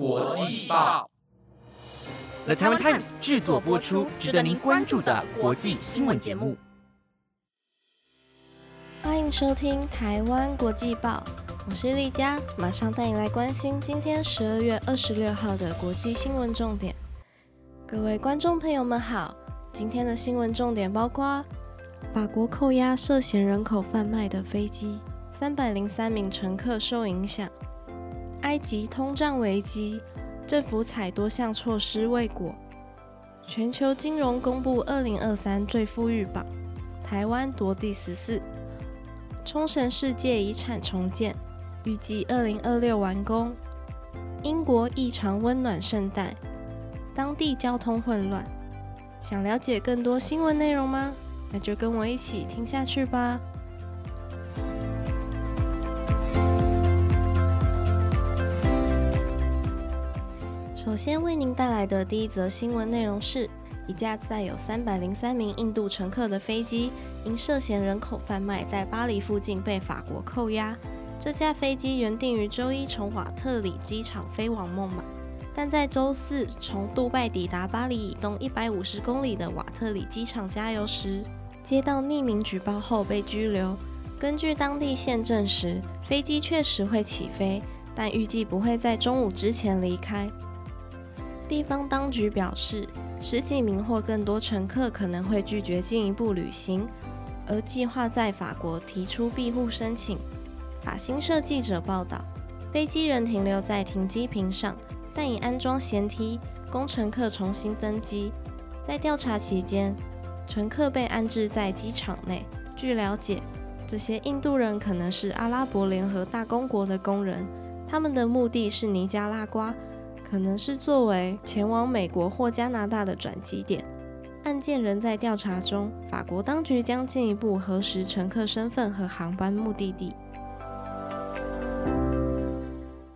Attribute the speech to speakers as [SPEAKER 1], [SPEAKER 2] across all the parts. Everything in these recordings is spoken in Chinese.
[SPEAKER 1] 国际报，The Taiwan Times 制作播出，值得您关注的国际新闻节目。
[SPEAKER 2] 欢迎收听《台湾国际报》，我是丽佳，马上带你来关心今天十二月二十六号的国际新闻重点。各位观众朋友们好，今天的新闻重点包括：法国扣押涉嫌人口贩卖的飞机，三百零三名乘客受影响；埃及通胀危机，政府采多项措施未果；全球金融公布二零二三最富裕榜，台湾夺第十四；冲绳世界遗产重建，预计二零二六完工；英国异常温暖圣诞。当地交通混乱，想了解更多新闻内容吗？那就跟我一起听下去吧。首先为您带来的第一则新闻内容是：一架载有三百零三名印度乘客的飞机，因涉嫌人口贩卖，在巴黎附近被法国扣押。这架飞机原定于周一从瓦特里机场飞往孟买。但在周四从杜拜抵达巴黎以东一百五十公里的瓦特里机场加油时，接到匿名举报后被拘留。根据当地线证实，飞机确实会起飞，但预计不会在中午之前离开。地方当局表示，十几名或更多乘客可能会拒绝进一步旅行，而计划在法国提出庇护申请。法新社记者报道，飞机仍停留在停机坪上。但已安装舷梯，供乘客重新登机。在调查期间，乘客被安置在机场内。据了解，这些印度人可能是阿拉伯联合大公国的工人，他们的目的是尼加拉瓜，可能是作为前往美国或加拿大的转机点。案件仍在调查中，法国当局将进一步核实乘客身份和航班目的地。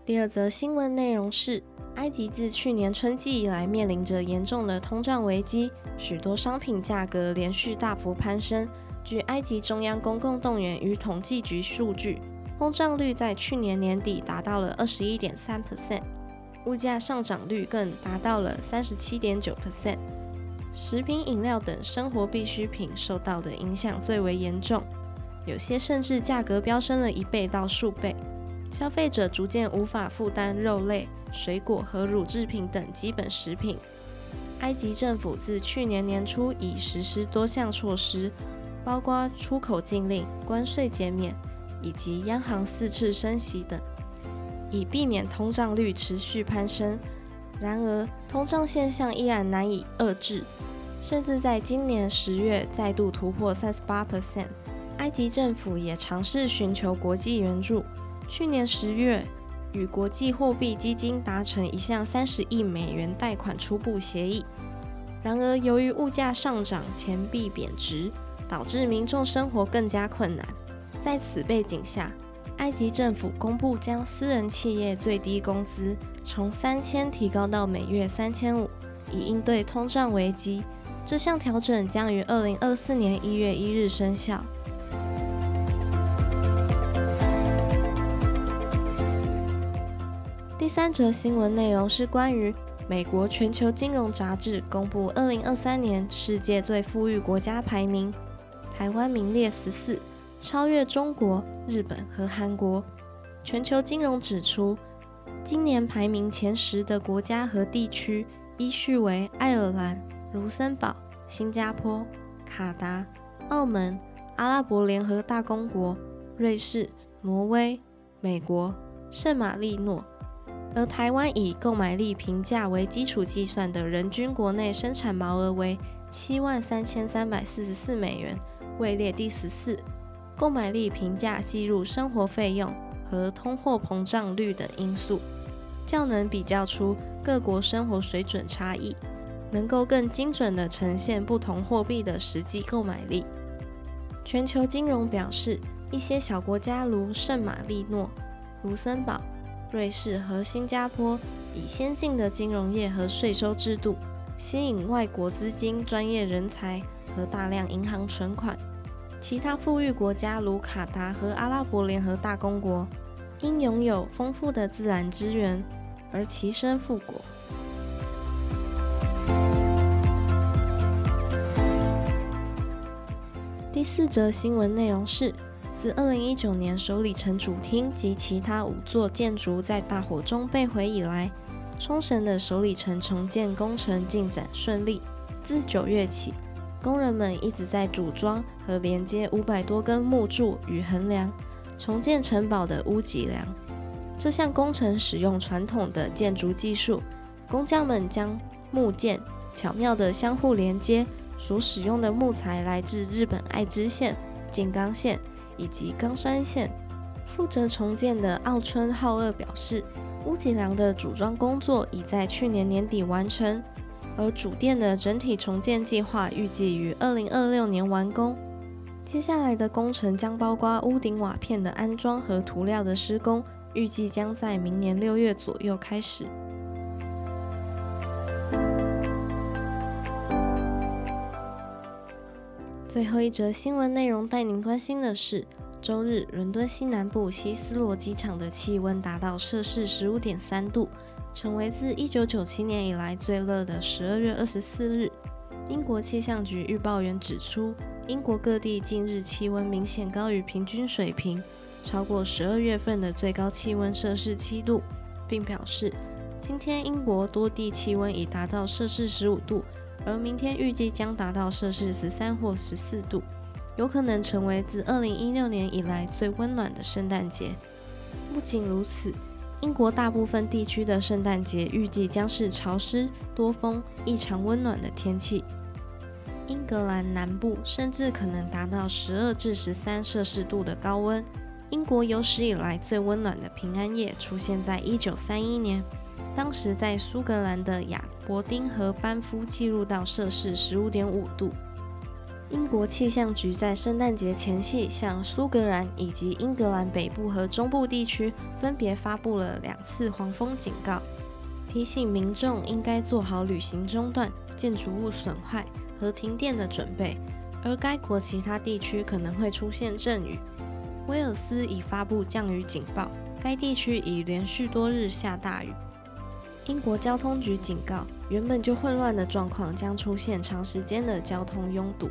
[SPEAKER 2] 第二则新闻内容是。埃及自去年春季以来面临着严重的通胀危机，许多商品价格连续大幅攀升。据埃及中央公共动员与统计局数据，通胀率在去年年底达到了二十一点三 percent，物价上涨率更达到了三十七点九 percent。食品、饮料等生活必需品受到的影响最为严重，有些甚至价格飙升了一倍到数倍。消费者逐渐无法负担肉类。水果和乳制品等基本食品。埃及政府自去年年初已实施多项措施，包括出口禁令、关税减免以及央行四次升息等，以避免通胀率持续攀升。然而，通胀现象依然难以遏制，甚至在今年十月再度突破三十八 percent。埃及政府也尝试寻求国际援助。去年十月。与国际货币基金达成一项三十亿美元贷款初步协议。然而，由于物价上涨、钱币贬值，导致民众生活更加困难。在此背景下，埃及政府公布将私人企业最低工资从三千提高到每月三千五，以应对通胀危机。这项调整将于二零二四年一月一日生效。第三则新闻内容是关于美国全球金融杂志公布二零二三年世界最富裕国家排名，台湾名列十四，超越中国、日本和韩国。全球金融指出，今年排名前十的国家和地区依序为爱尔兰、卢森堡、新加坡、卡达、澳门、阿拉伯联合大公国、瑞士、挪威、美国、圣马力诺。而台湾以购买力平价为基础计算的人均国内生产毛额为七万三千三百四十四美元，位列第十四。购买力平价计入生活费用和通货膨胀率等因素，较能比较出各国生活水准差异，能够更精准地呈现不同货币的实际购买力。全球金融表示，一些小国家如圣马力诺、卢森堡。瑞士和新加坡以先进的金融业和税收制度吸引外国资金、专业人才和大量银行存款。其他富裕国家如卡达和阿拉伯联合大公国因拥有丰富的自然资源，而齐身复国。第四则新闻内容是：自2019年首里城主厅及其他五座建筑在大火中被毁以来，冲绳的首里城重建工程进展顺利。自九月起，工人们一直在组装和连接五百多根木柱与横梁，重建城堡的屋脊梁。这项工程使用传统的建筑技术，工匠们将木件巧妙地相互连接。所使用的木材来自日本爱知县、静冈县以及冈山县。负责重建的奥村浩二表示，屋脊梁的组装工作已在去年年底完成，而主殿的整体重建计划预计于二零二六年完工。接下来的工程将包括屋顶瓦片的安装和涂料的施工，预计将在明年六月左右开始。最后一则新闻内容带您关心的是，周日伦敦西南部希斯罗机场的气温达到摄氏十五点三度，成为自一九九七年以来最热的十二月二十四日。英国气象局预报员指出，英国各地近日气温明显高于平均水平，超过十二月份的最高气温摄氏七度，并表示，今天英国多地气温已达到摄氏十五度。而明天预计将达到摄氏十三或十四度，有可能成为自二零一六年以来最温暖的圣诞节。不仅如此，英国大部分地区的圣诞节预计将是潮湿、多风、异常温暖的天气。英格兰南部甚至可能达到十二至十三摄氏度的高温。英国有史以来最温暖的平安夜出现在一九三一年。当时在苏格兰的亚伯丁和班夫记录到摄氏十五点五度。英国气象局在圣诞节前夕向苏格兰以及英格兰北部和中部地区分别发布了两次黄蜂警告，提醒民众应该做好旅行中断、建筑物损坏和停电的准备。而该国其他地区可能会出现阵雨。威尔斯已发布降雨警报，该地区已连续多日下大雨。英国交通局警告，原本就混乱的状况将出现长时间的交通拥堵。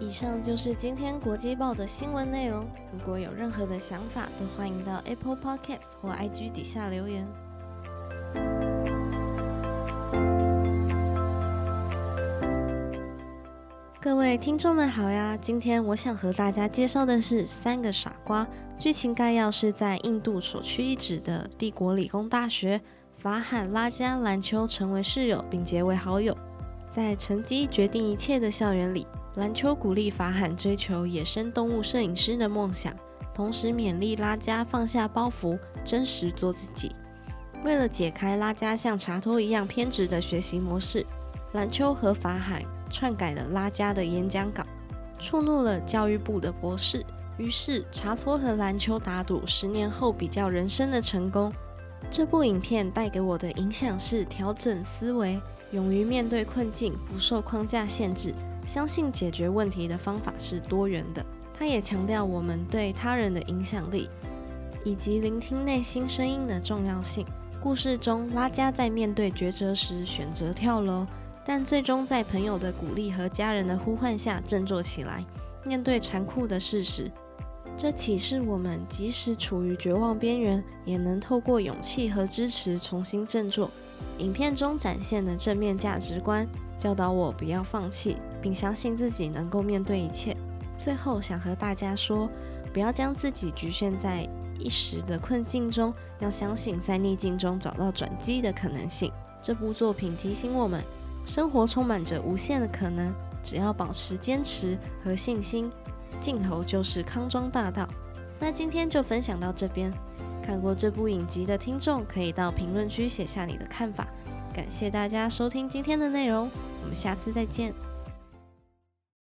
[SPEAKER 2] 以上就是今天国际报的新闻内容。如果有任何的想法，都欢迎到 Apple Podcast 或 IG 底下留言。各位听众们好呀！今天我想和大家介绍的是《三个傻瓜》。剧情概要是在印度首屈一指的帝国理工大学，法罕、拉加、篮球成为室友并结为好友。在成绩决定一切的校园里，篮球鼓励法罕追求野生动物摄影师的梦想，同时勉励拉加放下包袱，真实做自己。为了解开拉加像查托一样偏执的学习模式，篮球和法罕。篡改了拉加的演讲稿，触怒了教育部的博士。于是查托和篮球打赌，十年后比较人生的成功。这部影片带给我的影响是调整思维，勇于面对困境，不受框架限制，相信解决问题的方法是多元的。他也强调我们对他人的影响力，以及聆听内心声音的重要性。故事中，拉加在面对抉择时选择跳楼。但最终在朋友的鼓励和家人的呼唤下振作起来，面对残酷的事实。这启示我们，即使处于绝望边缘，也能透过勇气和支持重新振作。影片中展现的正面价值观，教导我不要放弃，并相信自己能够面对一切。最后想和大家说，不要将自己局限在一时的困境中，要相信在逆境中找到转机的可能性。这部作品提醒我们。生活充满着无限的可能，只要保持坚持和信心，镜头就是康庄大道。那今天就分享到这边，看过这部影集的听众可以到评论区写下你的看法。感谢大家收听今天的内容，我们下次再见。